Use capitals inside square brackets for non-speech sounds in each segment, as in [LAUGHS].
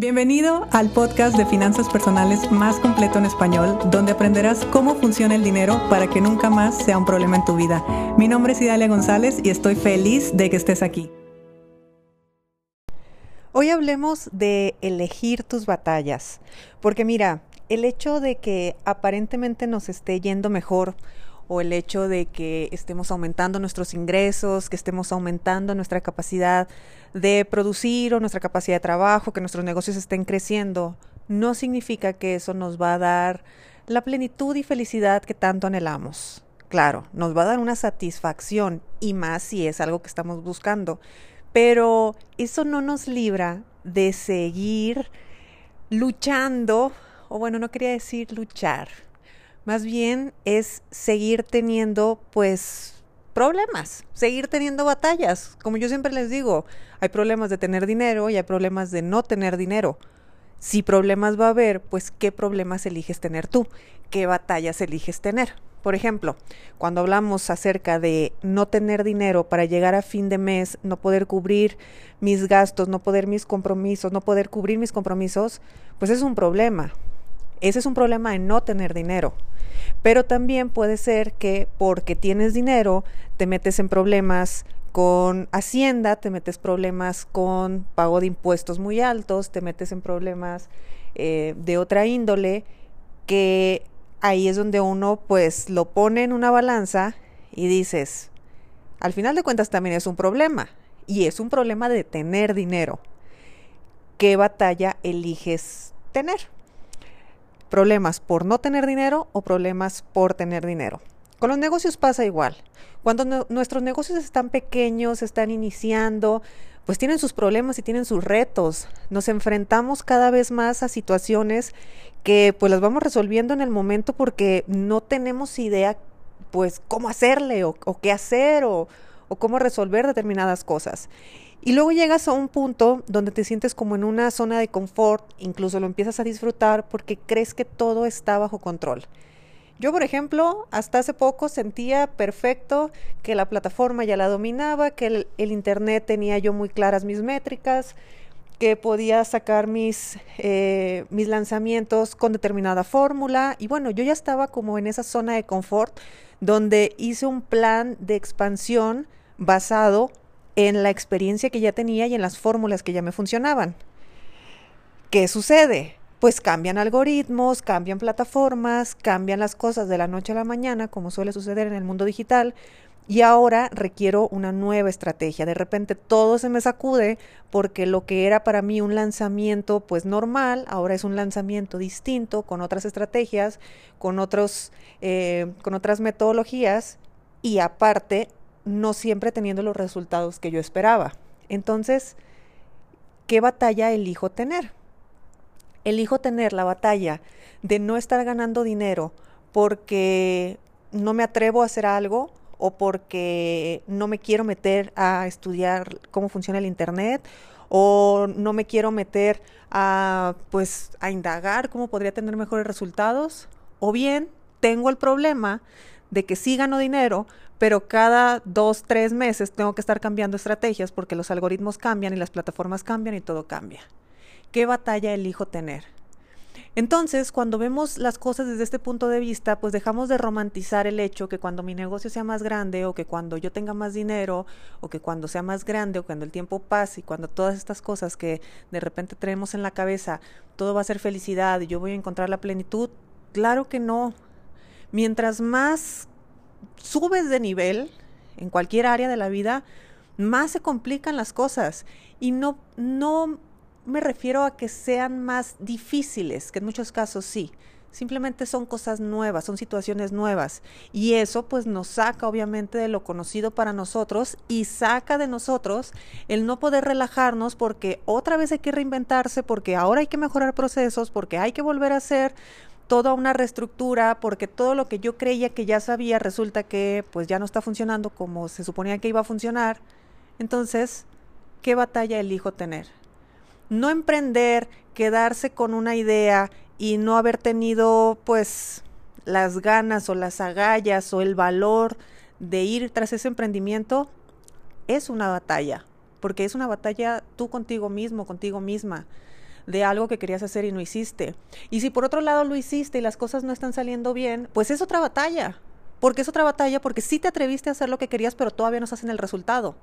Bienvenido al podcast de finanzas personales más completo en español, donde aprenderás cómo funciona el dinero para que nunca más sea un problema en tu vida. Mi nombre es Idalia González y estoy feliz de que estés aquí. Hoy hablemos de elegir tus batallas, porque mira, el hecho de que aparentemente nos esté yendo mejor o el hecho de que estemos aumentando nuestros ingresos, que estemos aumentando nuestra capacidad de producir o nuestra capacidad de trabajo, que nuestros negocios estén creciendo, no significa que eso nos va a dar la plenitud y felicidad que tanto anhelamos. Claro, nos va a dar una satisfacción y más si es algo que estamos buscando, pero eso no nos libra de seguir luchando, o bueno, no quería decir luchar, más bien es seguir teniendo pues problemas, seguir teniendo batallas. Como yo siempre les digo, hay problemas de tener dinero y hay problemas de no tener dinero. Si problemas va a haber, pues qué problemas eliges tener tú, qué batallas eliges tener. Por ejemplo, cuando hablamos acerca de no tener dinero para llegar a fin de mes, no poder cubrir mis gastos, no poder mis compromisos, no poder cubrir mis compromisos, pues es un problema. Ese es un problema de no tener dinero. Pero también puede ser que porque tienes dinero te metes en problemas con Hacienda, te metes problemas con pago de impuestos muy altos, te metes en problemas eh, de otra índole, que ahí es donde uno pues lo pone en una balanza y dices, al final de cuentas también es un problema, y es un problema de tener dinero. ¿Qué batalla eliges tener? Problemas por no tener dinero o problemas por tener dinero. Con los negocios pasa igual. Cuando nuestros negocios están pequeños, están iniciando, pues tienen sus problemas y tienen sus retos. Nos enfrentamos cada vez más a situaciones que pues las vamos resolviendo en el momento porque no tenemos idea pues cómo hacerle o, qué hacer o cómo resolver determinadas cosas. Y luego llegas a un punto donde te sientes como en una zona de confort, incluso lo empiezas a disfrutar porque crees que todo está bajo control. Yo, por ejemplo, hasta hace poco sentía perfecto que la plataforma ya la dominaba, que el, Internet tenía yo muy claras mis métricas, que podía sacar mis, eh, mis lanzamientos con determinada fórmula. Y bueno, yo ya estaba como en esa zona de confort donde hice un plan de expansión basado en la experiencia que ya tenía y en las fórmulas que ya me funcionaban. ¿Qué sucede? Pues cambian algoritmos, cambian plataformas, cambian las cosas de la noche a la mañana, como suele suceder en el mundo digital, y ahora requiero una nueva estrategia. De repente todo se me sacude porque lo que era para mí un lanzamiento pues normal, ahora es un lanzamiento distinto, con otras estrategias, con, otros, eh, con otras metodologías y aparte no siempre teniendo los resultados que yo esperaba. Entonces, ¿qué batalla elijo tener? Elijo tener la batalla de no estar ganando dinero porque no me atrevo a hacer algo o porque no me quiero meter a estudiar cómo funciona el internet o no me quiero meter a pues a indagar cómo podría tener mejores resultados o bien tengo el problema de que sí gano dinero, pero cada dos, tres meses tengo que estar cambiando estrategias porque los algoritmos cambian y las plataformas cambian y todo cambia. ¿Qué batalla elijo tener? Entonces, cuando vemos las cosas desde este punto de vista, pues dejamos de romantizar el hecho que cuando mi negocio sea más grande o que cuando yo tenga más dinero o que cuando sea más grande o cuando el tiempo pase y cuando todas estas cosas que de repente tenemos en la cabeza, todo va a ser felicidad y yo voy a encontrar la plenitud. Claro que no. Mientras más subes de nivel en cualquier área de la vida, más se complican las cosas. Y no, no me refiero a que sean más difíciles, que en muchos casos sí. Simplemente son cosas nuevas, son situaciones nuevas. Y eso pues nos saca obviamente de lo conocido para nosotros y saca de nosotros el no poder relajarnos porque otra vez hay que reinventarse, porque ahora hay que mejorar procesos, porque hay que volver a hacer toda una reestructura porque todo lo que yo creía que ya sabía resulta que pues ya no está funcionando como se suponía que iba a funcionar. Entonces, ¿qué batalla elijo tener? No emprender, quedarse con una idea y no haber tenido pues las ganas o las agallas o el valor de ir tras ese emprendimiento es una batalla, porque es una batalla tú contigo mismo, contigo misma de algo que querías hacer y no hiciste. Y si por otro lado lo hiciste y las cosas no están saliendo bien, pues es otra batalla. Porque es otra batalla porque sí te atreviste a hacer lo que querías, pero todavía no estás en el resultado.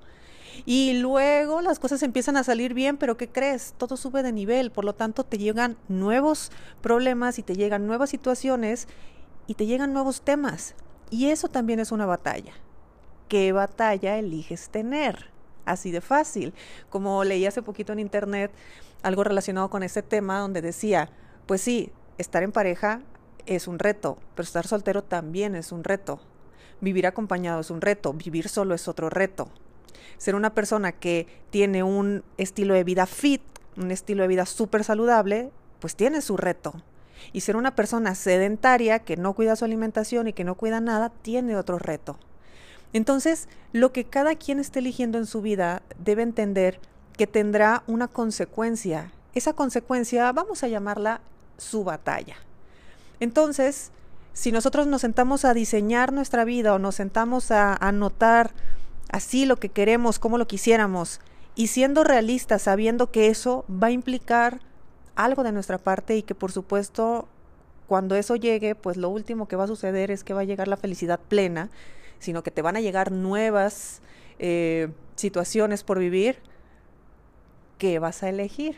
Y luego las cosas empiezan a salir bien, pero ¿qué crees? Todo sube de nivel, por lo tanto te llegan nuevos problemas y te llegan nuevas situaciones y te llegan nuevos temas. Y eso también es una batalla. ¿Qué batalla eliges tener? Así de fácil. Como leí hace poquito en internet algo relacionado con ese tema donde decía, pues sí, estar en pareja es un reto, pero estar soltero también es un reto. Vivir acompañado es un reto, vivir solo es otro reto. Ser una persona que tiene un estilo de vida fit, un estilo de vida súper saludable, pues tiene su reto. Y ser una persona sedentaria que no cuida su alimentación y que no cuida nada, tiene otro reto. Entonces, lo que cada quien esté eligiendo en su vida debe entender que tendrá una consecuencia. Esa consecuencia vamos a llamarla su batalla. Entonces, si nosotros nos sentamos a diseñar nuestra vida o nos sentamos a anotar así lo que queremos, como lo quisiéramos, y siendo realistas, sabiendo que eso va a implicar algo de nuestra parte y que por supuesto cuando eso llegue, pues lo último que va a suceder es que va a llegar la felicidad plena, sino que te van a llegar nuevas eh, situaciones por vivir, ¿qué vas a elegir?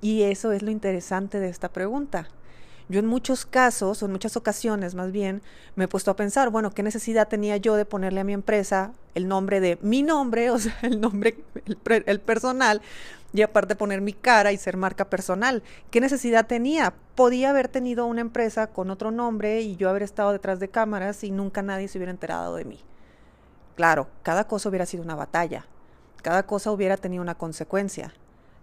Y eso es lo interesante de esta pregunta. Yo en muchos casos, o en muchas ocasiones más bien, me he puesto a pensar, bueno, ¿qué necesidad tenía yo de ponerle a mi empresa el nombre de mi nombre, [LAUGHS] o sea, el nombre, el, personal, y aparte poner mi cara y ser marca personal? ¿Qué necesidad tenía? Podía haber tenido una empresa con otro nombre y yo haber estado detrás de cámaras y nunca nadie se hubiera enterado de mí. Claro, cada cosa hubiera sido una batalla, cada cosa hubiera tenido una consecuencia.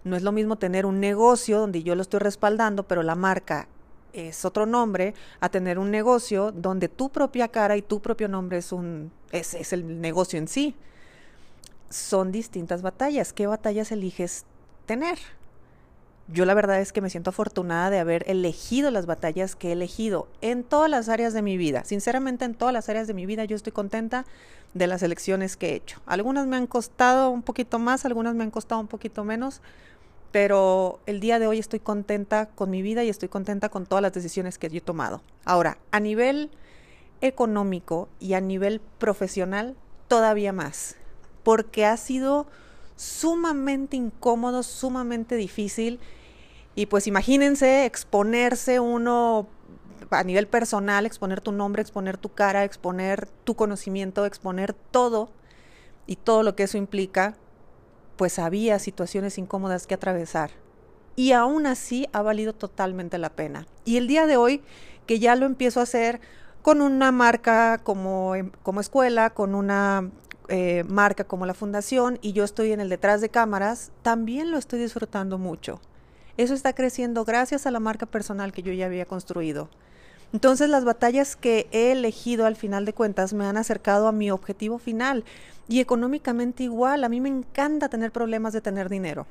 No es lo mismo tener un negocio donde yo lo estoy respaldando, pero la marca es otro nombre a tener un negocio donde tu propia cara y tu propio nombre es un es, es el negocio en sí. Son distintas batallas. ¿Qué batallas eliges tener? Yo la verdad es que me siento afortunada de haber elegido las batallas que he elegido en todas las áreas de mi vida. Sinceramente, en todas las áreas de mi vida yo estoy contenta de las elecciones que he hecho. Algunas me han costado un poquito más, algunas me han costado un poquito menos, pero el día de hoy estoy contenta con mi vida y estoy contenta con todas las decisiones que yo he tomado. Ahora, a nivel económico y a nivel profesional, todavía más, porque ha sido sumamente incómodo, sumamente difícil. Y pues imagínense exponerse uno a nivel personal, exponer tu nombre, exponer tu cara, exponer tu conocimiento, exponer todo y todo lo que eso implica pues había situaciones incómodas que atravesar. Y aún así ha valido totalmente la pena. Y el día de hoy, que ya lo empiezo a hacer con una marca como, em, como escuela, con una eh, marca como la fundación, y yo estoy en el detrás de cámaras, también lo estoy disfrutando mucho. Eso está creciendo gracias a la marca personal que yo ya había construido. Entonces las batallas que he elegido al final de cuentas me han acercado a mi objetivo final y económicamente igual. A mí me encanta tener problemas de tener dinero.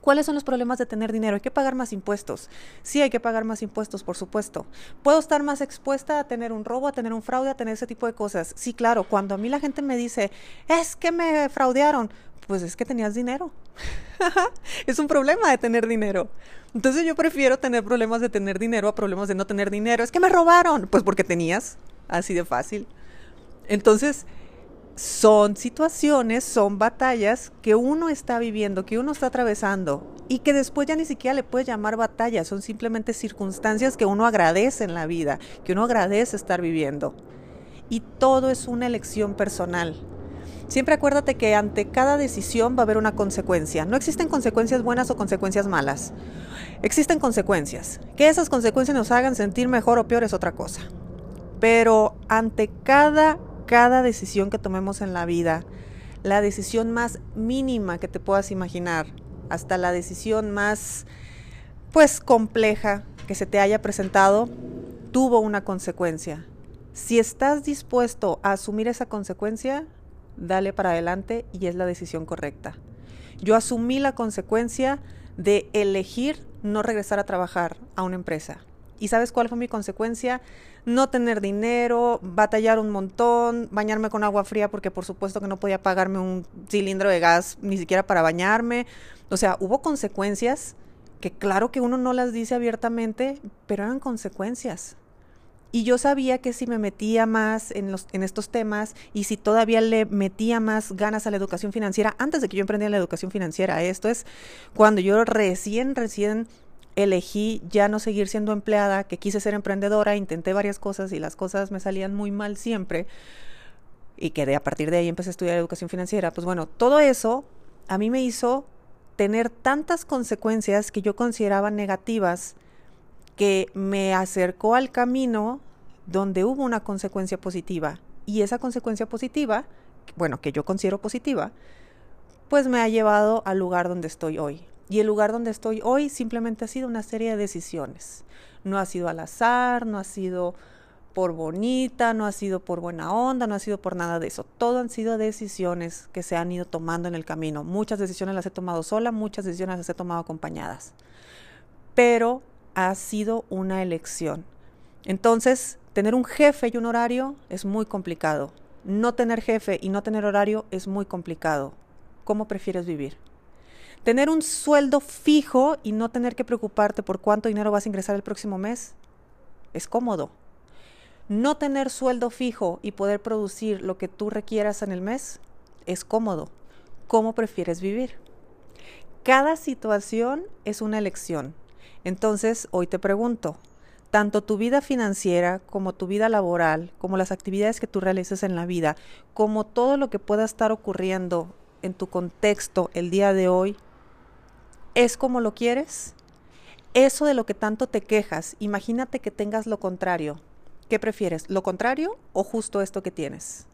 ¿Cuáles son los problemas de tener dinero? Hay que pagar más impuestos. Sí, hay que pagar más impuestos, por supuesto. ¿Puedo estar más expuesta a tener un robo, a tener un fraude, a tener ese tipo de cosas? Sí, claro. Cuando a mí la gente me dice, es que me fraudearon, pues es que tenías dinero. [LAUGHS] es un problema de tener dinero. Entonces yo prefiero tener problemas de tener dinero a problemas de no tener dinero. Es que me robaron. Pues porque tenías. Así de fácil. Entonces, son situaciones, son batallas que uno está viviendo, que uno está atravesando y que después ya ni siquiera le puede llamar batallas, son simplemente circunstancias que uno agradece en la vida, que uno agradece estar viviendo. Y todo es una elección personal. Siempre acuérdate que ante cada decisión va a haber una consecuencia. No existen consecuencias buenas o consecuencias malas. Existen consecuencias. Que esas consecuencias nos hagan sentir mejor o peor es otra cosa. Pero ante cada cada decisión que tomemos en la vida, la decisión más mínima que te puedas imaginar, hasta la decisión más, pues, compleja que se te haya presentado, tuvo una consecuencia. Si estás dispuesto a asumir esa consecuencia, dale para adelante y es la decisión correcta. Yo asumí la consecuencia de elegir no regresar a trabajar a una empresa. ¿Y sabes cuál fue mi consecuencia? No tener dinero, batallar un montón, bañarme con agua fría porque por supuesto que no podía pagarme un cilindro de gas ni siquiera para bañarme. O sea, hubo consecuencias que claro que uno no las dice abiertamente, pero eran consecuencias. Y yo sabía que si me metía más en, los, en estos temas y si todavía le metía más ganas a la educación financiera, antes de que yo emprendiera la educación financiera, esto es cuando yo recién, recién elegí ya no seguir siendo empleada, que quise ser emprendedora, intenté varias cosas y las cosas me salían muy mal siempre y que de, a partir de ahí empecé a estudiar educación financiera, pues bueno, todo eso a mí me hizo tener tantas consecuencias que yo consideraba negativas que me acercó al camino donde hubo una consecuencia positiva. Y esa consecuencia positiva, bueno, que yo considero positiva, pues me ha llevado al lugar donde estoy hoy. Y el lugar donde estoy hoy simplemente ha sido una serie de decisiones. No ha sido al azar, no ha sido por bonita, no ha sido por buena onda, no ha sido por nada de eso. Todo han sido decisiones que se han ido tomando en el camino. Muchas decisiones las he tomado sola, muchas decisiones las he tomado acompañadas. Pero ha sido una elección. Entonces, tener un jefe y un horario es muy complicado. No tener jefe y no tener horario es muy complicado. ¿Cómo prefieres vivir? Tener un sueldo fijo y no tener que preocuparte por cuánto dinero vas a ingresar el próximo mes es cómodo. No tener sueldo fijo y poder producir lo que tú requieras en el mes es cómodo. ¿Cómo prefieres vivir? Cada situación es una elección. Entonces, hoy te pregunto, tanto tu vida financiera como tu vida laboral, como las actividades que tú realices en la vida, como todo lo que pueda estar ocurriendo en tu contexto el día de hoy, ¿es como lo quieres? Eso de lo que tanto te quejas, imagínate que tengas lo contrario. ¿Qué prefieres? ¿Lo contrario o justo esto que tienes?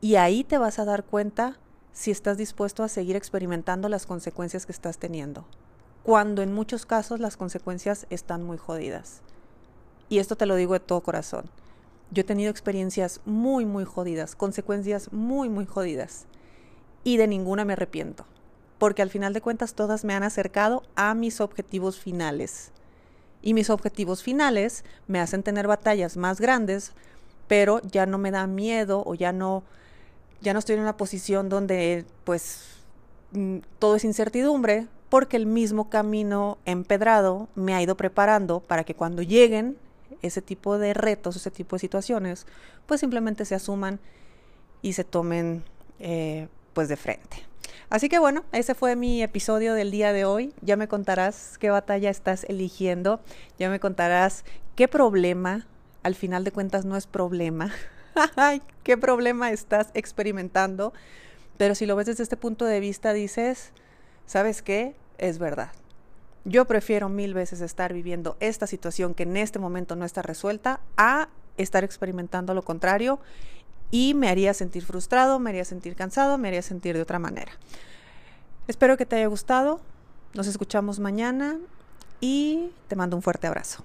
Y ahí te vas a dar cuenta si estás dispuesto a seguir experimentando las consecuencias que estás teniendo cuando en muchos casos las consecuencias están muy jodidas. Y esto te lo digo de todo corazón. Yo he tenido experiencias muy, muy jodidas, consecuencias muy, muy jodidas. Y de ninguna me arrepiento. Porque al final de cuentas todas me han acercado a mis objetivos finales. Y mis objetivos finales me hacen tener batallas más grandes, pero ya no me da miedo o ya no, ya no estoy en una posición donde pues mm, todo es incertidumbre, porque el mismo camino empedrado me ha ido preparando para que cuando lleguen ese tipo de retos, ese tipo de situaciones, pues simplemente se asuman y se tomen eh, pues de frente. Así que bueno, ese fue mi episodio del día de hoy. Ya me contarás qué batalla estás eligiendo, ya me contarás qué problema, al final de cuentas no es problema, [LAUGHS] qué problema estás experimentando, pero si lo ves desde este punto de vista dices, ¿sabes qué? Es verdad. Yo prefiero mil veces estar viviendo esta situación que en este momento no está resuelta a estar experimentando lo contrario y me haría sentir frustrado, me haría sentir cansado, me haría sentir de otra manera. Espero que te haya gustado. Nos escuchamos mañana y te mando un fuerte abrazo.